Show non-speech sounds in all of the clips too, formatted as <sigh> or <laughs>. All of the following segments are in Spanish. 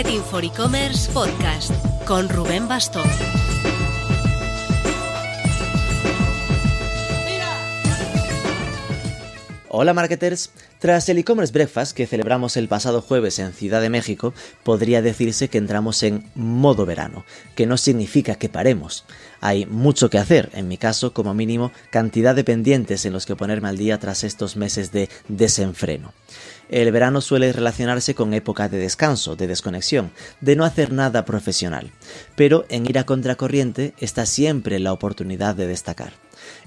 Marketing for E-Commerce Podcast con Rubén Bastón. Hola marketers, tras el e-commerce breakfast que celebramos el pasado jueves en Ciudad de México, podría decirse que entramos en modo verano, que no significa que paremos. Hay mucho que hacer, en mi caso como mínimo cantidad de pendientes en los que ponerme al día tras estos meses de desenfreno. El verano suele relacionarse con época de descanso, de desconexión, de no hacer nada profesional, pero en ir a contracorriente está siempre la oportunidad de destacar.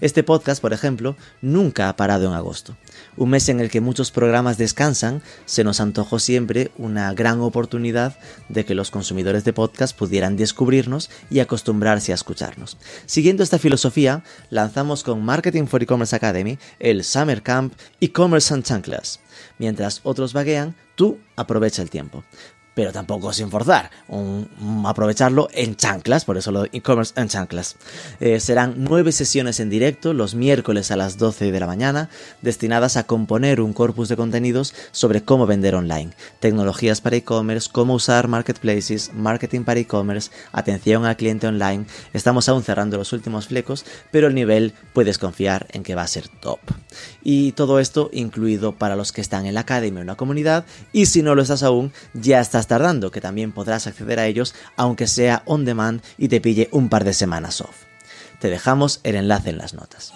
Este podcast, por ejemplo, nunca ha parado en agosto. Un mes en el que muchos programas descansan, se nos antojó siempre una gran oportunidad de que los consumidores de podcast pudieran descubrirnos y acostumbrarse a escucharnos. Siguiendo esta filosofía, lanzamos con Marketing for E-Commerce Academy el Summer Camp E-Commerce and Chanclas. Mientras otros vaguean, tú aprovecha el tiempo pero tampoco sin forzar, aprovecharlo en chanclas, por eso lo e-commerce en chanclas. Eh, serán nueve sesiones en directo los miércoles a las 12 de la mañana, destinadas a componer un corpus de contenidos sobre cómo vender online, tecnologías para e-commerce, cómo usar marketplaces, marketing para e-commerce, atención al cliente online. Estamos aún cerrando los últimos flecos, pero el nivel puedes confiar en que va a ser top. Y todo esto incluido para los que están en la academia o en la comunidad, y si no lo estás aún, ya estás tardando, que también podrás acceder a ellos aunque sea on demand y te pille un par de semanas off. Te dejamos el enlace en las notas.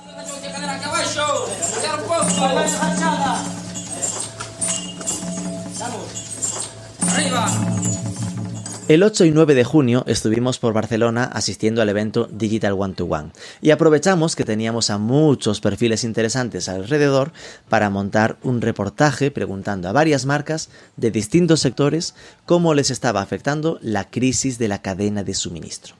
El 8 y 9 de junio estuvimos por Barcelona asistiendo al evento Digital One to One y aprovechamos que teníamos a muchos perfiles interesantes alrededor para montar un reportaje preguntando a varias marcas de distintos sectores cómo les estaba afectando la crisis de la cadena de suministro.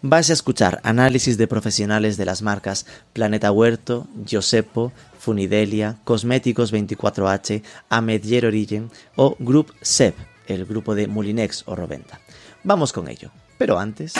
Vas a escuchar análisis de profesionales de las marcas Planeta Huerto, Josepo, Funidelia, Cosméticos 24H, Amedier Origin o Group SEP, el grupo de Mulinex o Roventa. Vamos con ello. Pero antes...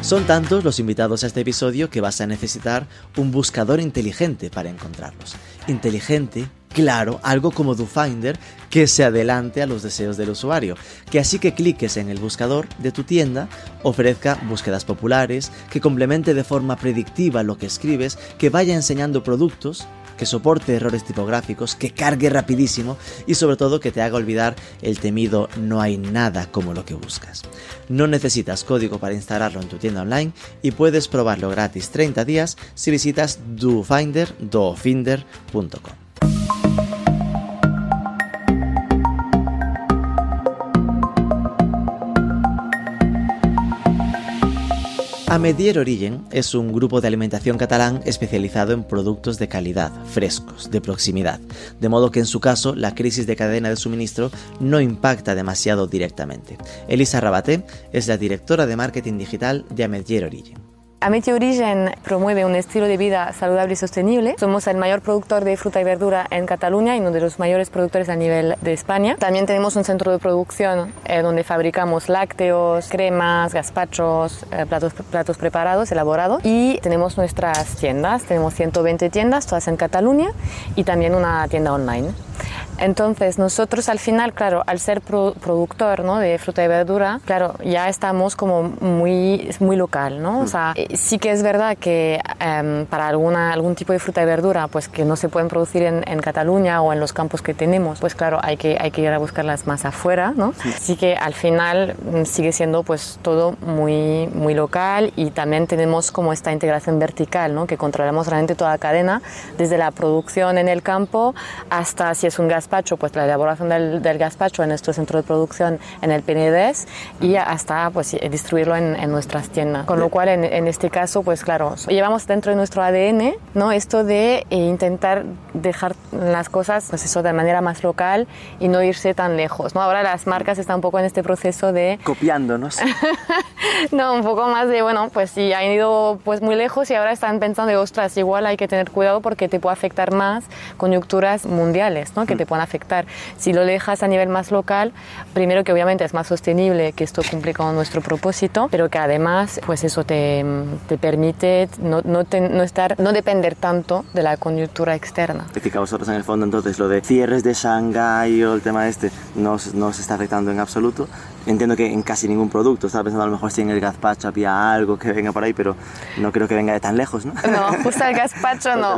Son tantos los invitados a este episodio que vas a necesitar un buscador inteligente para encontrarlos. Inteligente, claro, algo como DoFinder que se adelante a los deseos del usuario, que así que cliques en el buscador de tu tienda ofrezca búsquedas populares, que complemente de forma predictiva lo que escribes, que vaya enseñando productos que soporte errores tipográficos, que cargue rapidísimo y sobre todo que te haga olvidar el temido no hay nada como lo que buscas. No necesitas código para instalarlo en tu tienda online y puedes probarlo gratis 30 días si visitas dofinder.com. Amedier Origen es un grupo de alimentación catalán especializado en productos de calidad, frescos, de proximidad, de modo que en su caso la crisis de cadena de suministro no impacta demasiado directamente. Elisa Rabaté es la directora de marketing digital de Amedier Origen. Ameti Origen promueve un estilo de vida saludable y sostenible. Somos el mayor productor de fruta y verdura en Cataluña y uno de los mayores productores a nivel de España. También tenemos un centro de producción eh, donde fabricamos lácteos, cremas, gazpachos, eh, platos, platos preparados, elaborados. Y tenemos nuestras tiendas. Tenemos 120 tiendas, todas en Cataluña, y también una tienda online. Entonces nosotros al final, claro, al ser productor ¿no? de fruta y verdura, claro, ya estamos como muy, muy local, ¿no? O sea, eh, sí que es verdad que em, para alguna, algún tipo de fruta y verdura, pues que no se pueden producir en, en, Cataluña o en los campos que tenemos, pues claro, hay que, hay que ir a buscarlas más afuera, ¿no? Sí. que al final mm, sigue siendo pues todo muy, muy local y también tenemos como esta integración vertical, ¿no? Que controlamos realmente toda la cadena, desde la producción en el campo hasta si es un gas gazpacho, pues la elaboración del, del gazpacho en nuestro centro de producción en el Penedés y hasta pues distribuirlo en, en nuestras tiendas. Con lo cual en, en, este caso, pues claro, llevamos dentro de nuestro ADN, ¿no? Esto de eh, intentar dejar las cosas, pues eso de manera más local y no irse tan lejos, ¿no? Ahora las marcas están un poco en este proceso de copiándonos. <laughs> no, un poco más de bueno, pues sí han ido pues muy lejos y ahora están pensando de ostras, igual hay que tener cuidado porque te puede afectar más coyunturas mundiales, ¿no? Que te pueden van a afectar. Si lo dejas a nivel más local, primero que obviamente es más sostenible, que esto cumple con nuestro propósito, pero que además pues eso te, te permite no, no, no, estar, no depender tanto de la coyuntura externa. Es que a vosotros en el fondo entonces lo de cierres de Shanghái o el tema este no, no se está afectando en absoluto. Entiendo que en casi ningún producto, estaba pensando a lo mejor si en el gazpacho había algo que venga por ahí, pero no creo que venga de tan lejos, ¿no? No, <laughs> justo el gazpacho no.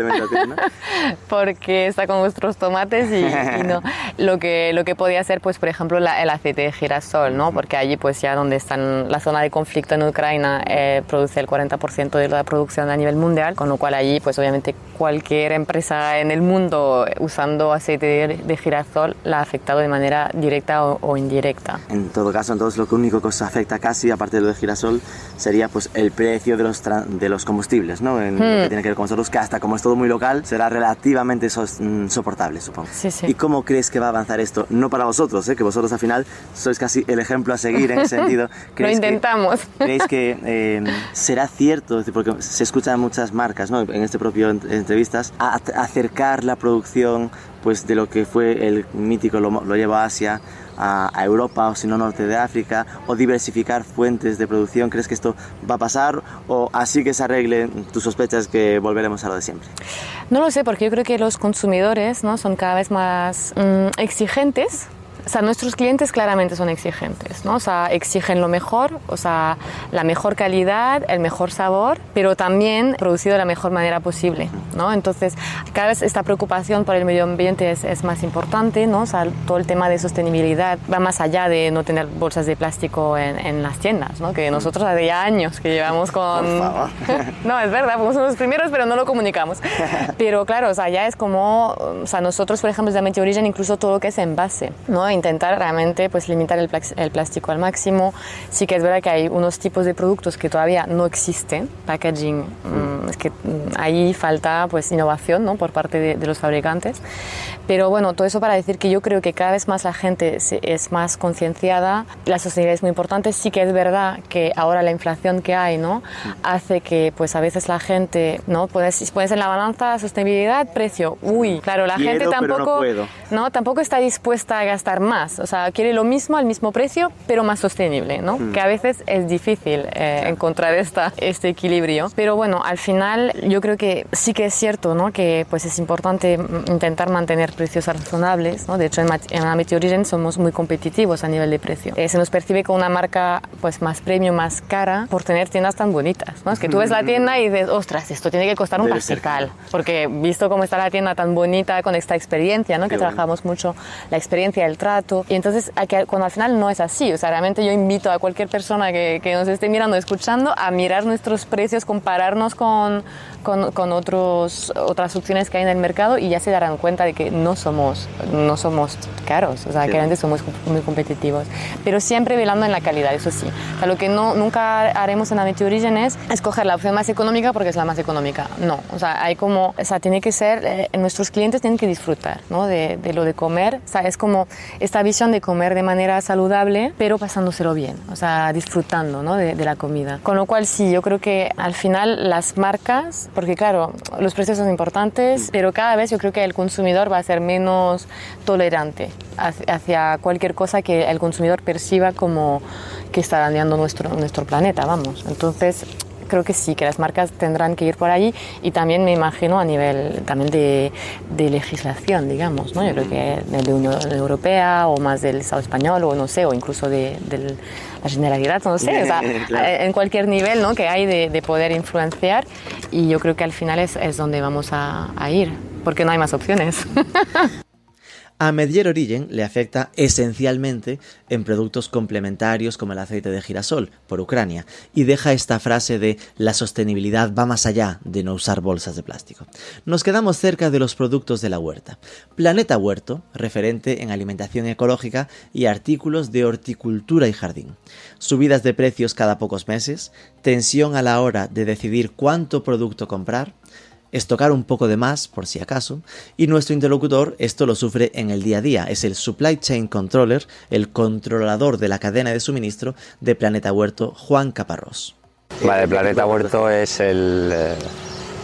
<laughs> Porque está con nuestros tomates y, no. <laughs> Lo que, lo que podía ser, pues, por ejemplo, el aceite de girasol, ¿no? Porque allí, pues, ya donde están la zona de conflicto en Ucrania, eh, produce el 40% de la producción a nivel mundial, con lo cual allí, pues, obviamente, cualquier empresa en el mundo usando aceite de, girasol la ha afectado de manera directa o, indirecta. En todo caso, entonces, lo único que os afecta casi, aparte de lo de girasol, sería, pues, el precio de los, de los combustibles, ¿no? En lo que hmm. tiene que ver con nosotros, que hasta como es todo muy local, será relativamente mm, soportable, supongo. Sí, sí. ¿Y cómo crees que va a avanzar esto? No para vosotros, ¿eh? que vosotros al final sois casi el ejemplo a seguir en ese sentido. <laughs> Lo intentamos. Que, <laughs> ¿Creéis que em, será cierto, porque se escuchan muchas marcas ¿no? en este propio entrevistas, a acercar la producción pues de lo que fue el mítico lo, lo llevo a Asia a, Europa o si no norte de África o diversificar fuentes de producción? ¿Crees que esto va a pasar o así que se arregle tus sospechas que volveremos a lo de siempre? No lo sé porque yo creo que los consumidores ¿no? son cada vez más mm, exigentes o sea, nuestros clientes claramente son exigentes, ¿no? O sea, exigen lo mejor, o sea, la mejor calidad, el mejor sabor, pero también producido de la mejor manera posible, ¿no? Entonces, cada vez esta preocupación por el medio ambiente es, es más importante, ¿no? O sea, todo el tema de sostenibilidad va más allá de no tener bolsas de plástico en, en las tiendas, ¿no? Que nosotros hace ya años que llevamos con... <laughs> no, es verdad, fuimos los primeros, pero no lo comunicamos. <laughs> Pero claro, o sea, ya es como, o sea, nosotros, por ejemplo, desde Origen, incluso todo lo que es envase, ¿no? Intentar realmente pues limitar el, el, plástico al máximo. Sí que es verdad que hay unos tipos de productos que todavía no existen, packaging, mm, es que mm, ahí falta pues innovación ¿no? por parte de, de, los fabricantes. Pero bueno, todo eso para decir que yo creo que cada vez más la gente es más concienciada, la sostenibilidad es muy importante. Sí que es verdad que ahora la inflación que hay ¿no? hace que pues a veces la gente, ¿no? Pones, pones en la balanza sostenibilidad, precio. Uy, claro, la gente tampoco, no, tampoco está dispuesta a gastar más, o sea, quiere lo mismo al mismo precio, pero más sostenible, ¿no? Mm. Que a veces es difícil eh, encontrar esta, este equilibrio. Pero bueno, al final yo creo que sí que es cierto, ¿no? Que pues es importante intentar mantener precios razonables, ¿no? De hecho, en, en Amity Origin somos muy competitivos a nivel de precio. Eh, se nos percibe como una marca pues más premium, más cara, por tener tiendas tan bonitas, ¿no? Es que tú ves la tienda y dices, ostras, esto tiene que costar un pastizal, porque visto cómo está la tienda tan bonita con esta experiencia, ¿no? Que trabajamos mucho la experiencia, el trato, y entonces, cuando al final no es así, o sea, realmente yo invito a cualquier persona que, que nos esté mirando, escuchando, a mirar nuestros precios, compararnos con, con, con, otros, otras opciones que hay en el mercado y ya se darán cuenta de que no somos, no somos caros, o sea, que realmente somos muy competitivos, pero siempre velando en la calidad, eso sí. O sea, lo que no, nunca haremos en Amity Origin es escoger la opción más económica porque es la más económica. No, o sea, hay como, o sea, tiene que ser, eh, nuestros clientes tienen que disfrutar, ¿no? De, de, lo de comer, o sea, es como esta visión de comer de manera saludable, pero pasándoselo bien, o sea, disfrutando, ¿no? De, de la comida. Con lo cual, sí, yo creo que al final las marcas porque claro, los precios son importantes, pero cada vez yo creo que el consumidor va a ser menos tolerante hacia cualquier cosa que el consumidor perciba como que está dañando nuestro, nuestro planeta, vamos. Entonces, creo que sí, que las marcas tendrán que ir por allí y también me imagino a nivel también de, de legislación, digamos, ¿no? Yo creo que de Unión Europea o más del Estado español o no sé, o incluso de, de la Generalidad, no sé, o sea, <laughs> en cualquier nivel ¿no? que hay de, de, poder influenciar y yo creo que al final es, es donde vamos a, a ir, porque no hay más opciones. <laughs> A Medier Origen le afecta esencialmente en productos complementarios como el aceite de girasol por Ucrania y deja esta frase de la sostenibilidad va más allá de no usar bolsas de plástico. Nos quedamos cerca de los productos de la huerta. Planeta Huerto, referente en alimentación ecológica y artículos de horticultura y jardín. Subidas de precios cada pocos meses, tensión a la hora de decidir cuánto producto comprar, tocar un poco de más, por si acaso, y nuestro interlocutor esto lo sufre en el día a día. Es el Supply Chain Controller, el controlador de la cadena de suministro de Planeta Huerto, Juan Caparrós. Vale, Planeta Huerto es el, eh,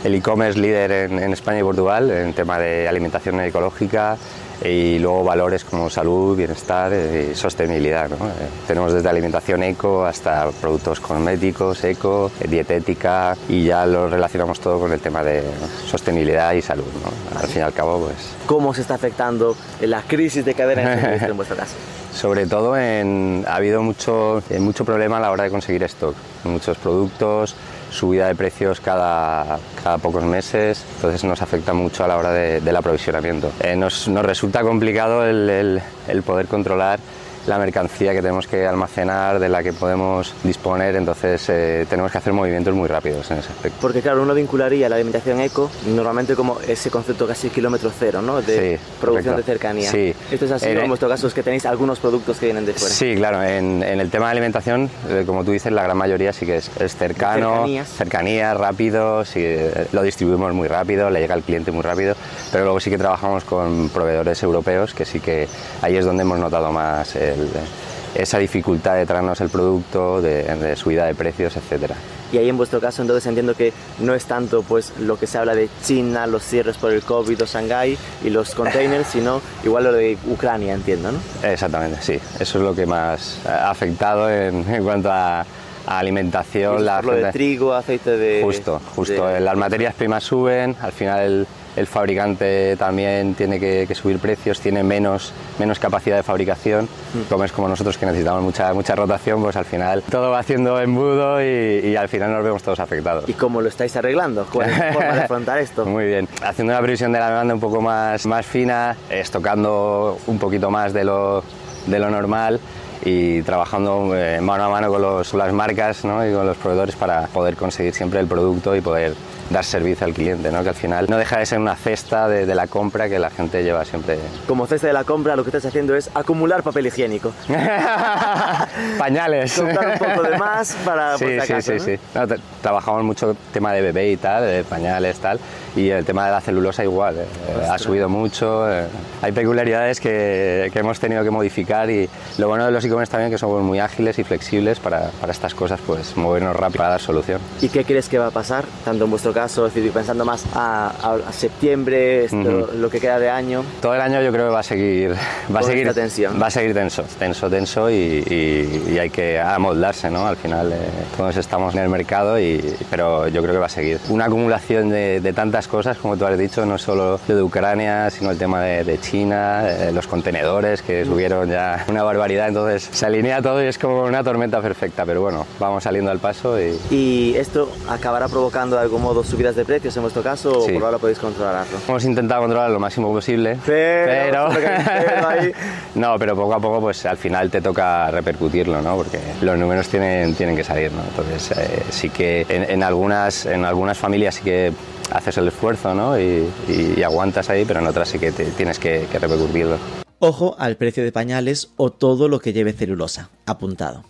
e-commerce líder en, en España y Portugal en tema de alimentación ecológica, y luego valores como salud, bienestar y sostenibilidad. ¿no? Eh, tenemos desde alimentación eco hasta productos cosméticos, eco, dietética y ya lo relacionamos todo con el tema de sostenibilidad y salud. ¿no? Al fin y al cabo, pues... ¿Cómo se está afectando la crisis de cadena en <laughs> vuestro caso? Sobre todo en, ha habido mucho, eh, mucho problema a la hora de conseguir stock. Muchos productos, subida de precios cada, cada pocos meses, entonces nos afecta mucho a la hora de, del aprovisionamiento. Eh, nos, nos, resulta complicado el, el, el poder controlar la mercancía que tenemos que almacenar, de la que podemos disponer, entonces eh, tenemos que hacer movimientos muy rápidos en ese aspecto. Porque claro, uno vincularía la alimentación eco normalmente como ese concepto casi kilómetro cero, ¿no? De sí, producción correcto. de cercanía. Sí. Esto es así, En- en vuestro caso es que tenéis algunos productos que vienen de fuera. Sí, claro, en, en el tema de alimentación, eh, como tú dices, la gran mayoría sí que es, es cercano, Cercanías. cercanía, rápido, sí, eh, lo distribuimos muy rápido, le llega al cliente muy rápido, pero luego sí que trabajamos con proveedores europeos, que sí que ahí es donde hemos notado más el- esa dificultad de traernos el producto, de, de subida de precios, etcétera. Y ahí en vuestro caso entonces entiendo que no es tanto pues lo que se habla de China, los cierres por el COVID o Shanghái y los containers, sino igual lo de Ucrania, entiendo, ¿no? Exactamente, sí. Eso es lo que más ha afectado en, en cuanto a, a alimentación. La lo de trigo, aceite de... Justo, justo. de- Las materias primas suben, al final el, el fabricante también tiene que, que subir precios, tiene menos, menos capacidad de fabricación. Mm. Como es como nosotros que necesitamos mucha, mucha rotación, pues al final todo va haciendo embudo y, y al final nos vemos todos afectados. ¿Y cómo lo estáis arreglando? ¿Cuál es la forma de <laughs> afrontar esto? Muy bien. Haciendo una previsión de la demanda un poco más, más fina, estocando un poquito más de lo, de lo normal y trabajando eh, mano a mano con, los- con las marcas ¿no? y con los proveedores para poder conseguir siempre el producto y poder dar servicio al cliente, ¿no? que al final no deja de ser una cesta de, de la compra que la gente lleva siempre. Como cesta de la compra, lo que estás haciendo es acumular papel higiénico. <laughs> Pañales. Comprar un poco de más para... Sí, por si sí, acaso, sí, ¿no? sí. No, tra- trabajamos mucho tema de bebé y tal, de pañales tal, y el tema de la celulosa igual, eh, ha subido mucho. eh. Hay peculiaridades que, que hemos tenido que modificar y lo bueno de los e-commerce también que somos muy ágiles y flexibles para, para estas cosas, pues movernos rápido para dar solución. ¿Y qué crees que va a pasar? Tanto en vuestro caso, es decir, pensando más a, a- septiembre, esto, Ujú. lo que queda de año. Todo el año yo creo que va a seguir, va a seguir, tensión. va a seguir tenso, tenso, tenso y, y- y hay que amoldarse, ¿no? Al final eh, todos estamos en el mercado y, pero yo creo que va a seguir. Una acumulación de, de tantas cosas, como tú has dicho, no solo lo de Ucrania, sino el tema de, de China, eh, los contenedores que subieron ya una barbaridad, entonces se alinea todo y es como una tormenta perfecta, pero bueno, vamos saliendo al paso y, ¿Y esto acabará provocando de algún modo subidas de precios en vuestro caso Sí. o por ahora podéis controlarlo? Hemos intentado controlar lo máximo posible, Pero- pero <laughs> no, pero poco a poco, pues al final te toca repercutirlo, ¿no? Porque los números tienen, tienen que salir, ¿no? Entonces eh, sí que en, en algunas, en algunas familias sí que haces el esfuerzo, ¿no? Y, y- y aguantas ahí, pero en otras sí que te- tienes que, que repercutirlo. Ojo al precio de pañales o todo lo que lleve celulosa. Apuntado.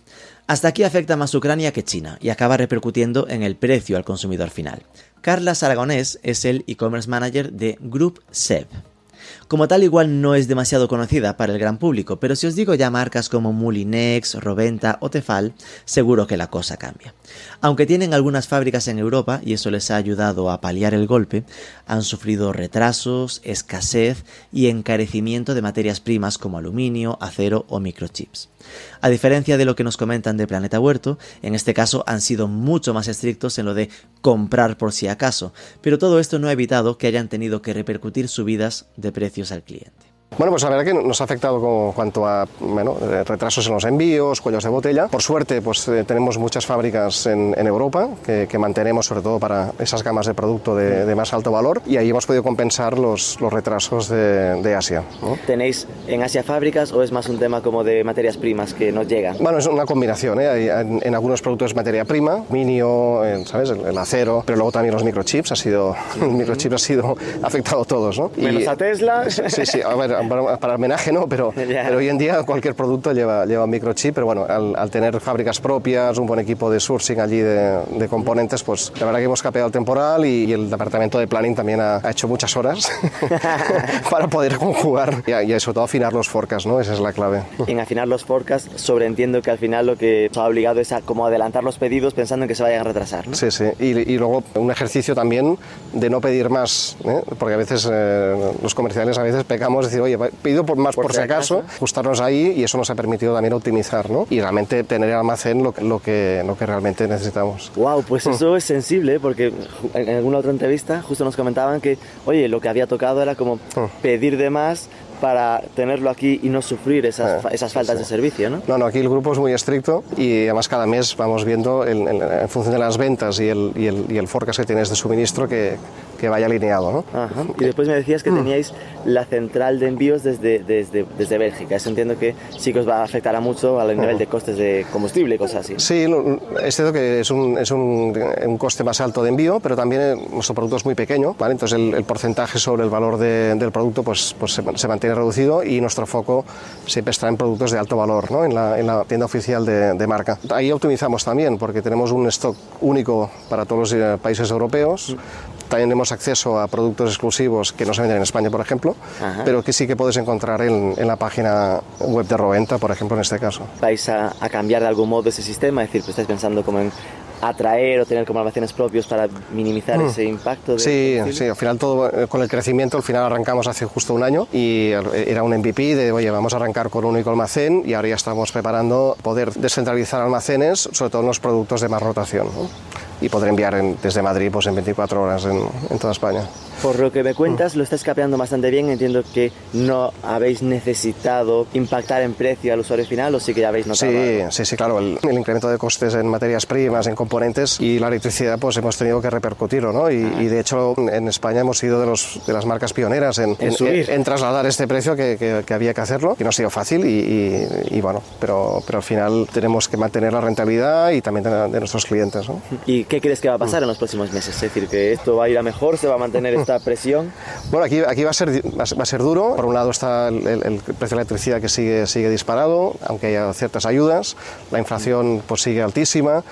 Hasta aquí afecta más Ucrania que China y acaba repercutiendo en el precio al consumidor final. Carla Aragonés es el e-commerce manager de Group Seb. Como tal igual no es demasiado conocida para el gran público, pero si os digo ya marcas como Mulinex, Roventa o Tefal, seguro que la cosa cambia. Aunque tienen algunas fábricas en Europa y eso les ha ayudado a paliar el golpe, han sufrido retrasos, escasez y encarecimiento de materias primas como aluminio, acero o microchips. A diferencia de lo que nos comentan de Planeta Huerto, en este caso han sido mucho más estrictos en lo de comprar por si acaso, pero todo esto no ha evitado que hayan tenido que repercutir subidas de precios al cliente. Bueno, pues la verdad que nos ha afectado con cuanto a bueno, eh, retrasos en los envíos, cuellos de botella. Por suerte, pues eh, tenemos muchas fábricas en, en Europa que, que mantenemos sobre todo para esas gamas de producto de, de más alto valor y ahí hemos podido compensar los, los retrasos de, de Asia. ¿no? ¿Tenéis en Asia fábricas o es más un tema como de materias primas que nos llegan? Bueno, es una combinación. ¿eh? En, en algunos productos es materia prima, aluminio, eh, ¿sabes? El, el acero, pero luego también los microchips. Ha sido, <laughs> el microchip ha sido afectado a todos, ¿no? Menos a Tesla. <laughs> Sí, sí. A ver, para el homenaje no, pero, <laughs> pero hoy en día cualquier producto lleva, lleva un microchip, pero bueno, al, tener fábricas propias, un buen equipo de sourcing allí de, de componentes, pues la verdad que hemos capeado el temporal y, el departamento de planning también ha, hecho muchas horas <laughs> <laughs> para poder conjugar y, y, sobre todo afinar los forecasts, ¿no? Esa es la clave. En afinar los forecasts sobreentiendo que al final lo que os ha obligado es a como adelantar los pedidos pensando en que se vayan a retrasar, ¿no? Sí, sí, y, y luego un ejercicio también de no pedir más, ¿eh? porque a veces eh, los comerciales a veces pecamos decir, oye, pido por más por, si acaso, ajustarnos ahí y eso nos ha permitido también optimizar, ¿no? Y realmente tener el almacén lo, lo, que, lo que realmente necesitamos. Wow, pues mm. eso es sensible, ¿eh? porque en alguna otra entrevista justo nos comentaban que, oye, lo que había tocado era como mm. pedir de más para tenerlo aquí y no sufrir esas, eh, esas faltas de servicio, ¿no? No, no, aquí el grupo es muy estricto y además cada mes vamos viendo en función de las ventas y el, y el, y el forecast que tienes de suministro que, que vaya alineado, ¿no? Ajá. Y después me decías que mm. teníais la central de envíos desde, desde, desde Bélgica. Eso entiendo que sí que os va a afectar a mucho al nivel de costes de combustible y cosas así. Sí, es cierto que es un, es un, un coste más alto de envío, pero también nuestro producto es muy pequeño, ¿vale? Entonces el, el porcentaje sobre el valor de, del producto pues, pues se, se mantiene reducido y nuestro foco siempre está en productos de alto valor ¿no? en, la, en, la, tienda oficial de, de, marca. Ahí optimizamos también porque tenemos un stock único para todos los eh, países europeos. También tenemos acceso a productos exclusivos que no se venden en España, por ejemplo, Ajá. pero que sí que puedes encontrar en, en, la página web de Roventa, por ejemplo, en este caso. ¿Vais a, a cambiar de algún modo ese sistema? Es decir, que estáis pensando como en atraer o tener como almacenes propios para minimizar mm. ese impacto? De sí, sí, al final todo, eh, con el crecimiento, al final arrancamos hace justo un año y era un MVP de, oye, vamos a arrancar con un único almacén y ahora ya estamos preparando poder descentralizar almacenes, sobre todo en los productos de más rotación. ¿no? Y poder enviar en, desde Madrid pues, en 24 horas en, en, toda España. Por lo que me cuentas, lo estás capeando bastante bien. Entiendo que no habéis necesitado impactar en precio al usuario final o sí que ya habéis notado. Sí, sí, sí, claro. El, el, incremento de costes en materias primas, en componentes y la electricidad, pues hemos tenido que repercutirlo, ¿no? Y, ah. y de hecho, en España hemos sido de, los, de las marcas pioneras en, en, subir. en trasladar este precio que, que, que, había que hacerlo, que no ha sido fácil y, y, bueno, pero, pero al final tenemos que mantener la rentabilidad y también de, de nuestros clientes. ¿no? ¿Y qué crees que va a pasar en los próximos meses? Es decir, que esto va a ir a mejor, se va a mantener presión. Bueno, aquí, aquí va, a ser, va a ser duro. Por un lado está el, el, el precio de la electricidad que sigue, sigue disparado, aunque haya ciertas ayudas. La inflación pues, sigue altísima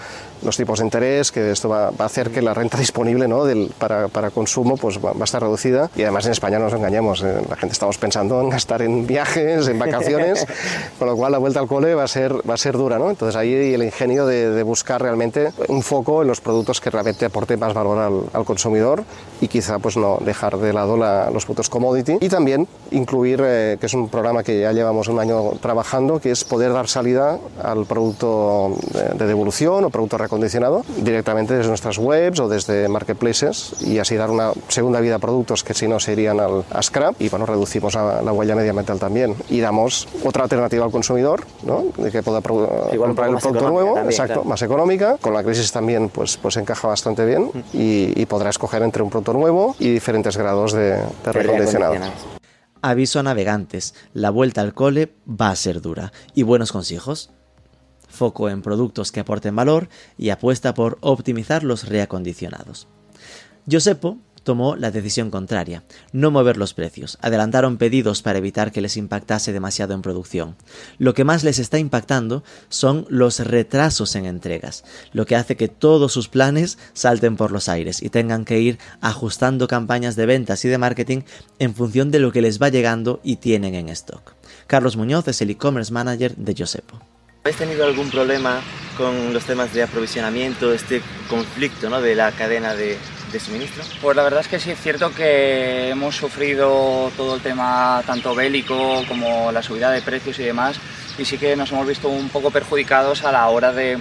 los tipos de interés, que esto va, va a hacer que la renta disponible ¿no? Del, para, para, consumo pues, va, va, a estar reducida. Y además en España no nos engañemos, eh, la gente estamos pensando en gastar en viajes, en vacaciones, <laughs> con lo cual la vuelta al cole va a ser, va a ser dura. ¿no? Entonces ahí el ingenio de, de, buscar realmente un foco en los productos que realmente aporten más valor al, al consumidor y quizá pues, no dejar de lado la, los productos commodity. Y también incluir, eh, que es un programa que ya llevamos un año trabajando, que es poder dar salida al producto de, de devolución o producto acondicionado directamente desde nuestras webs o desde marketplaces y así dar una segunda vida a productos que si no se irían al, a scrap y bueno, reducimos la, la, huella medioambiental también y damos otra alternativa al consumidor ¿no? de que pueda Igual comprar el producto nuevo, también, exacto, claro. más económica, con la crisis también pues, pues encaja bastante bien y, y podrá escoger entre un producto nuevo y diferentes grados de, de recondicionado. Aviso a navegantes, la vuelta al cole va a ser dura. ¿Y buenos consejos? Foco en productos que aporten valor y apuesta por optimizar los reacondicionados. Josepo tomó la decisión contraria, no mover los precios, adelantaron pedidos para evitar que les impactase demasiado en producción. Lo que más les está impactando son los retrasos en entregas, lo que hace que todos sus planes salten por los aires y tengan que ir ajustando campañas de ventas y de marketing en función de lo que les va llegando y tienen en stock. Carlos Muñoz es el e-commerce manager de Josepo. ¿Habéis tenido algún problema con los temas de aprovisionamiento, este conflicto ¿no? de la cadena de, suministro? Pues la verdad es que sí es cierto que hemos sufrido todo el tema tanto bélico como la subida de precios y demás y sí que nos hemos visto un poco perjudicados a la hora de,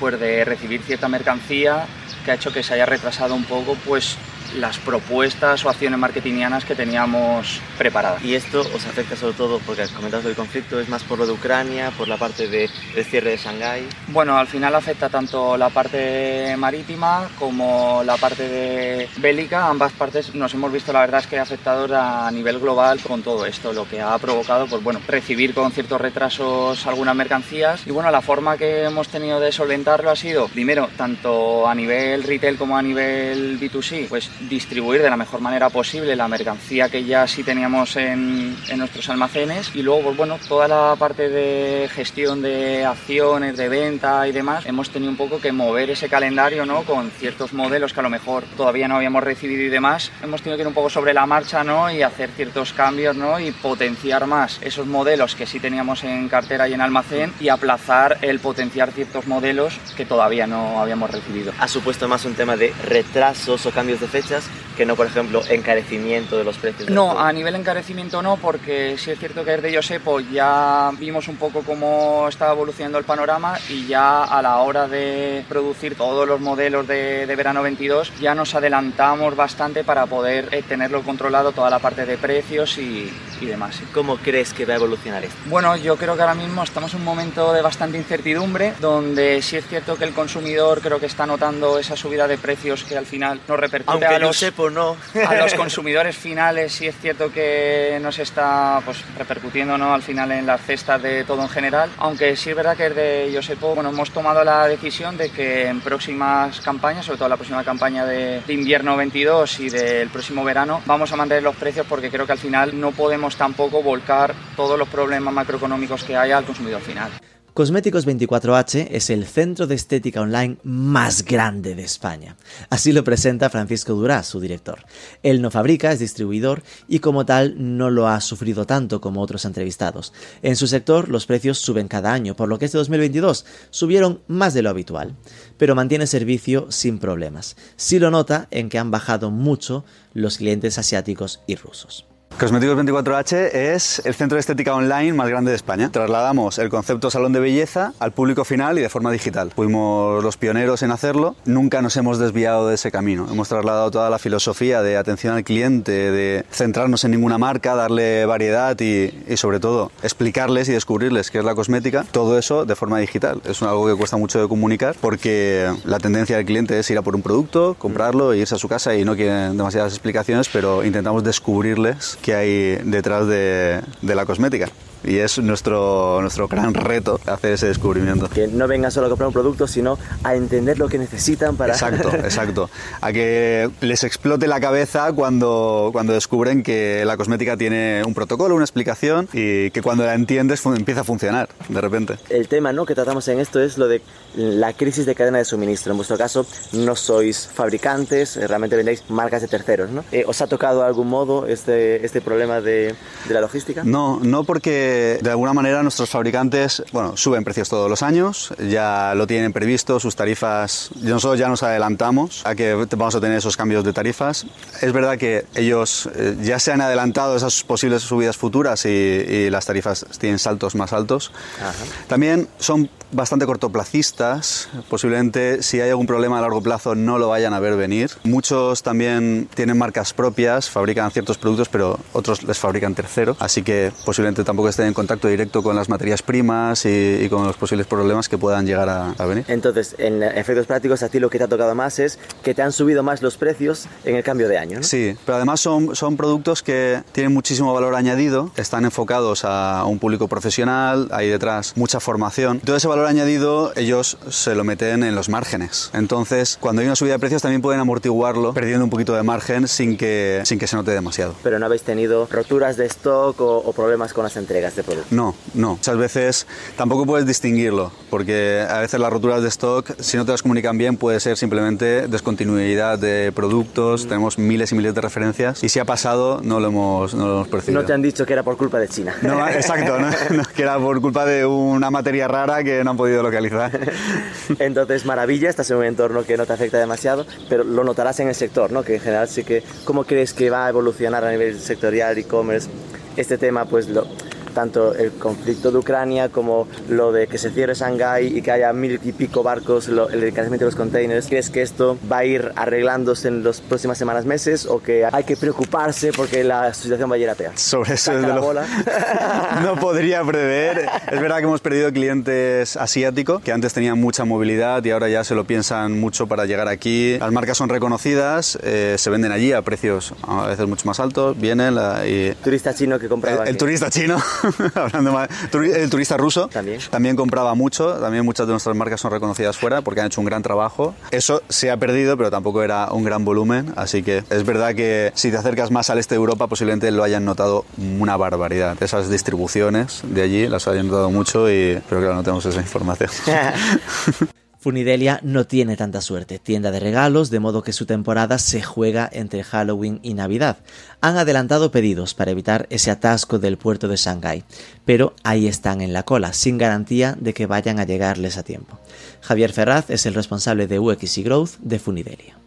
pues, de recibir cierta mercancía que ha hecho que se haya retrasado un poco pues las propuestas o acciones marketingianas que teníamos preparadas. ¿Y esto os afecta sobre todo, porque comentas el conflicto, es más por lo de Ucrania, por la parte de, del cierre de Shanghái? Bueno, al final afecta tanto la parte marítima como la parte de bélica, ambas partes nos hemos visto la verdad es que afectados a nivel global con todo esto, lo que ha provocado pues bueno, recibir con ciertos retrasos algunas mercancías y bueno, la forma que hemos tenido de solventarlo ha sido primero tanto a nivel retail como a nivel B2C, pues distribuir de la mejor manera posible la mercancía que ya sí teníamos en, nuestros almacenes y luego, pues bueno, toda la parte de gestión de acciones, de venta y demás, hemos tenido un poco que mover ese calendario, ¿no? Con ciertos modelos que a lo mejor todavía no habíamos recibido y demás, hemos tenido que ir un poco sobre la marcha, ¿no? Y hacer ciertos cambios, ¿no? Y potenciar más esos modelos que sí teníamos en cartera y en almacén y aplazar el potenciar ciertos modelos que todavía no habíamos recibido. Ha supuesto más un tema de retrasos o cambios de fechas que no, por ejemplo, encarecimiento de los precios. No, a nivel encarecimiento no, porque sí es cierto que desde Yosepo ya vimos un poco cómo estaba evolucionando el panorama y ya a la hora de producir todos los modelos de, de verano 22 ya nos adelantamos bastante para poder eh, tenerlo controlado toda la parte de precios y, y demás. ¿Cómo crees que va a evolucionar esto? Bueno, yo creo que ahora mismo estamos en un momento de bastante incertidumbre, donde sí es cierto que el consumidor creo que está notando esa subida de precios que al final nos repercute Aunque a los, sepo, no. a los <laughs> consumidores finales, sí es cierto que nos está pues, repercutiendo ¿no? al final en las cestas de todo en general, aunque sí es verdad que desde Yosepo bueno, hemos tomado la decisión de que en próximas campañas, sobre todo la próxima campaña de, de invierno 22 y del próximo verano, vamos a mantener los precios porque creo que al final no podemos tampoco volcar todos los problemas macroeconómicos que haya al consumidor final. Cosméticos 24H es el centro de estética online más grande de España. Así lo presenta Francisco Durá, su director. Él no fabrica, es distribuidor y como tal no lo ha sufrido tanto como otros entrevistados. En su sector los precios suben cada año, por lo que este 2022 subieron más de lo habitual, pero mantiene servicio sin problemas. Sí lo nota en que han bajado mucho los clientes asiáticos y rusos. Cosméticos 24H es el centro de estética online más grande de España. Trasladamos el concepto salón de belleza al público final y de forma digital. Fuimos los pioneros en hacerlo, nunca nos hemos desviado de ese camino. Hemos trasladado toda la filosofía de atención al cliente, de centrarnos en ninguna marca, darle variedad y, y sobre todo explicarles y descubrirles qué es la cosmética, todo eso de forma digital. Es algo que cuesta mucho de comunicar porque la tendencia del cliente es ir a por un producto, comprarlo e irse a su casa y no quieren demasiadas explicaciones, pero intentamos descubrirles que hay detrás de, la cosmética. Y es nuestro, nuestro gran reto hacer ese descubrimiento. Que no vengan solo a comprar un producto, sino a entender lo que necesitan para... Exacto, <laughs> exacto. A que les explote la cabeza cuando, cuando descubren que la cosmética tiene un protocolo, una explicación y que cuando la entiendes empieza a funcionar de repente. El tema ¿no? que tratamos en esto es lo de la crisis de cadena de suministro. En vuestro caso, no sois fabricantes, eh, realmente vendéis marcas de terceros. ¿no? Eh, ¿Os ha tocado de algún modo este, este problema de, de la logística? No, no porque de alguna manera nuestros fabricantes, bueno, suben precios todos los años, ya lo tienen previsto, sus tarifas, nosotros ya nos adelantamos a que vamos a tener esos cambios de tarifas. Es verdad que ellos eh, ya se han adelantado esas posibles subidas futuras y, y las tarifas tienen saltos más altos. También son bastante cortoplacistas, posiblemente si hay algún problema a largo plazo no lo vayan a ver venir. Muchos también tienen marcas propias, fabrican ciertos productos, pero otros les fabrican tercero, así que posiblemente tampoco estén en contacto directo con las materias primas y, y con los posibles problemas que puedan llegar a, a venir. Entonces, en efectos prácticos, a ti lo que te ha tocado más es que te han subido más los precios en el cambio de año. ¿no? Sí, pero además son, son productos que tienen muchísimo valor añadido, están enfocados a un público profesional, hay detrás mucha formación. Todo ese valor añadido ellos se lo meten en los márgenes. Entonces, cuando hay una subida de precios también pueden amortiguarlo perdiendo un poquito de margen sin que, sin que se note demasiado. Pero no habéis tenido roturas de stock o, o problemas con las entregas de productos. No, no. Muchas veces tampoco puedes distinguirlo, porque a veces las roturas de stock, si no te las comunican bien, puede ser simplemente descontinuidad de productos. Tenemos miles y miles de referencias y si ha pasado, no lo hemos, no lo hemos percibido. No te han dicho que era por culpa de China. No, <laughs> exacto, no, no, que era por culpa de una materia rara que no han podido localizar. <laughs> Entonces, maravilla, estás en un entorno que no te afecta demasiado, pero lo notarás en el sector, ¿no? Que en general sí que, ¿cómo crees que va a evolucionar a nivel sectorial, e-commerce, este tema, pues lo, tanto el conflicto de Ucrania como lo de que se cierre Shanghái y que haya mil y pico barcos, lo- el encarecimiento de los containers. ¿Crees que esto va a ir arreglándose en las próximas semanas, meses o que hay que preocuparse porque la situación va a ir a peor? Sobre eso desde bola. <laughs> no podría prever. Es verdad que hemos perdido clientes asiáticos que antes tenían mucha movilidad y ahora ya se lo piensan mucho para llegar aquí. Las marcas son reconocidas, eh, se venden allí a precios a veces mucho más altos, vienen la- y Turista chino que compraba el, el turista chino <laughs> <laughs> Hablando mal, el turista ruso ¿También? también compraba mucho, también muchas de nuestras marcas son reconocidas fuera porque han hecho un gran trabajo. Eso se ha perdido, pero tampoco era un gran volumen, así que es verdad que si te acercas más al este de Europa posiblemente lo hayan notado una barbaridad. Esas distribuciones de allí las hayan notado mucho, y, pero claro, no tenemos esa información. <laughs> Funidelia no tiene tanta suerte, tienda de regalos, de modo que su temporada se juega entre Halloween y Navidad. Han adelantado pedidos para evitar ese atasco del puerto de Shanghái, pero ahí están en la cola, sin garantía de que vayan a llegarles a tiempo. Javier Ferraz es el responsable de UX y Growth de Funidelia.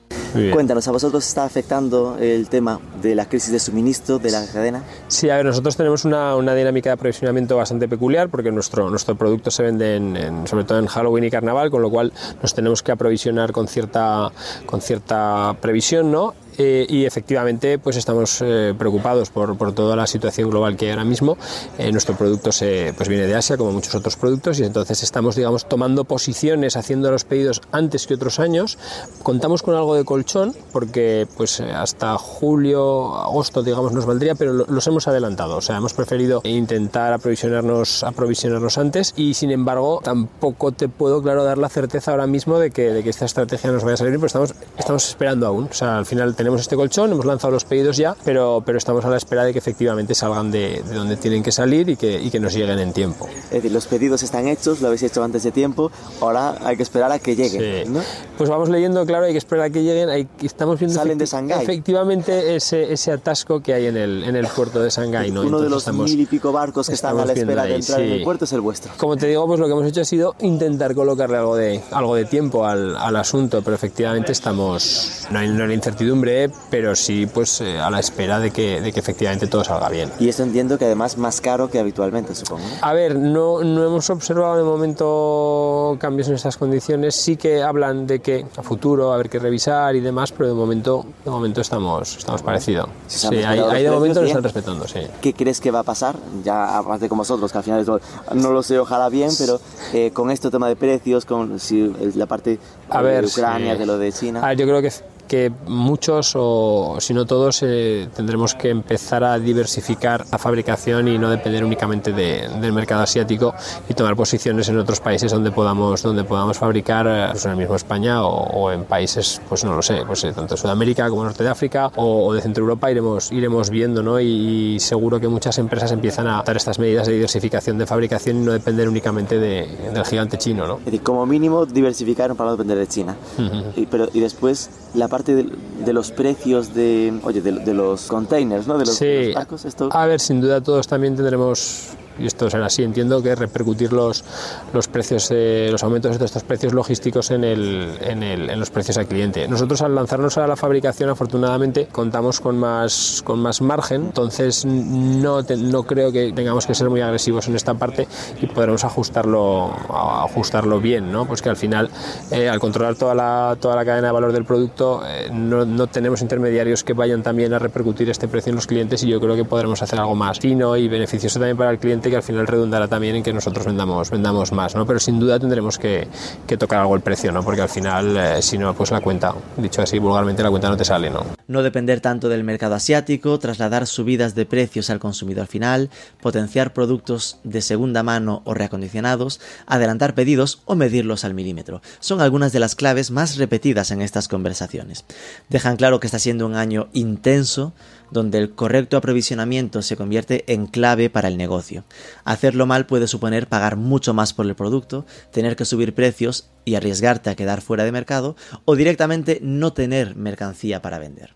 Cuéntanos, ¿a vosotros está afectando el tema de la crisis de suministro de la cadena? Sí, a ver, nosotros tenemos una, una dinámica de aprovisionamiento bastante peculiar porque nuestro, nuestro producto se vende en, en, sobre todo en Halloween y Carnaval, con lo cual nos tenemos que aprovisionar con cierta, con cierta previsión, ¿no? Eh, y efectivamente pues estamos eh, preocupados por, por, toda la situación global que hay ahora mismo. Eh, nuestro producto se, pues viene de Asia como muchos otros productos y entonces estamos digamos tomando posiciones, haciendo los pedidos antes que otros años. Contamos con algo de colchón porque pues hasta julio, agosto digamos nos valdría, pero lo, los hemos adelantado. O sea, hemos preferido intentar aprovisionarnos, aprovisionarnos antes y sin embargo tampoco te puedo claro dar la certeza ahora mismo de que, de que esta estrategia nos vaya a salir, pero estamos, estamos esperando aún. O sea, al final tenemos tenemos este colchón, hemos lanzado los pedidos ya, pero, pero estamos a la espera de que efectivamente salgan de, de donde tienen que salir y que, y que, nos lleguen en tiempo. Es decir, los pedidos están hechos, lo habéis hecho antes de tiempo, ahora hay que esperar a que lleguen. Sí. ¿no? Pues vamos leyendo, claro, hay que esperar a que lleguen. Hay, estamos viendo Salen de Shanghái. efectivamente ese, ese atasco que hay en el, en el puerto de Shanghái. ¿no? Uno Entonces de los estamos, mil y pico barcos que están a la espera ahí, de entrar sí. en el puerto es el vuestro. Como te digo, pues lo que hemos hecho ha sido intentar colocarle algo de, algo de tiempo al, al asunto, pero efectivamente estamos, no hay, no hay incertidumbre, pero sí pues eh, a la espera de que, de que efectivamente todo salga bien. Y esto entiendo que además más caro que habitualmente, supongo. A ver, no, no hemos observado de momento cambios en estas condiciones. Sí que hablan de que a futuro haber que revisar y demás, pero de momento, de momento estamos, estamos han Sí, ahí, de momento nos están respetando, sí. ¿Qué crees que va a pasar? Ya aparte con vosotros, que al final esto, no lo sé, ojalá bien, pero eh, con este tema de precios, con si, la parte A de ver, Ucrania, sí. de lo de China. A ver, yo creo que, que muchos, o si no todos, eh, tendremos que empezar a diversificar la fabricación y no depender únicamente de- del mercado asiático y tomar posiciones en otros países donde podamos, donde podamos fabricar, eh, pues en el mismo España o, o en países, pues no lo sé, pues eh, tanto Sudamérica como Norte de África o, o de Centro Europa iremos, iremos viendo, ¿no? Y, y seguro que muchas empresas empiezan a adoptar estas medidas de diversificación de fabricación y no depender únicamente de- del gigante chino, ¿no? Es decir, como mínimo diversificar para no depender de China. <laughs> y, pero, y después la parte de, de los precios de, oye, de, de los containers, ¿no? De los, de los barcos, esto... A ver, sin duda todos también tendremos, y esto será así, entiendo que repercutir los, los precios, eh, los aumentos de estos precios logísticos en, el, en, el, en los precios al cliente. Nosotros al lanzarnos a la fabricación, afortunadamente, contamos con más, con más margen, entonces no, no creo que tengamos que ser muy agresivos en esta parte y podremos ajustarlo, ajustarlo bien, ¿no? Pues que al final, eh, al controlar toda la, toda la cadena de valor del producto, eh, no, no tenemos intermediarios que vayan también a repercutir este precio en los clientes y yo creo que podremos hacer algo más fino y beneficioso también para el cliente que al final redundará también en que nosotros vendamos, vendamos más, ¿no? Pero sin duda tendremos que, que tocar algo el precio, ¿no? Porque al final, eh, si no, pues la cuenta, dicho así vulgarmente, la cuenta no te sale, ¿no? No depender tanto del mercado asiático, trasladar subidas de precios al consumidor final, potenciar productos de segunda mano o reacondicionados, adelantar pedidos o medirlos al milímetro. Son algunas de las claves más repetidas en estas conversaciones. Dejan claro que está siendo un año intenso donde el correcto aprovisionamiento se convierte en clave para el negocio. Hacerlo mal puede suponer pagar mucho más por el producto, tener que subir precios y arriesgarte a quedar fuera de mercado o directamente no tener mercancía para vender.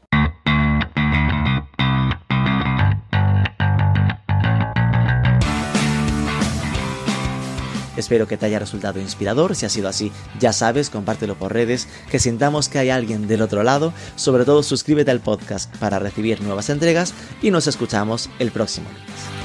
Espero que te haya resultado inspirador. Si ha sido así, ya sabes, compártelo por redes, que sintamos que hay alguien del otro lado. Sobre todo, suscríbete al podcast para recibir nuevas entregas y nos escuchamos el próximo lunes.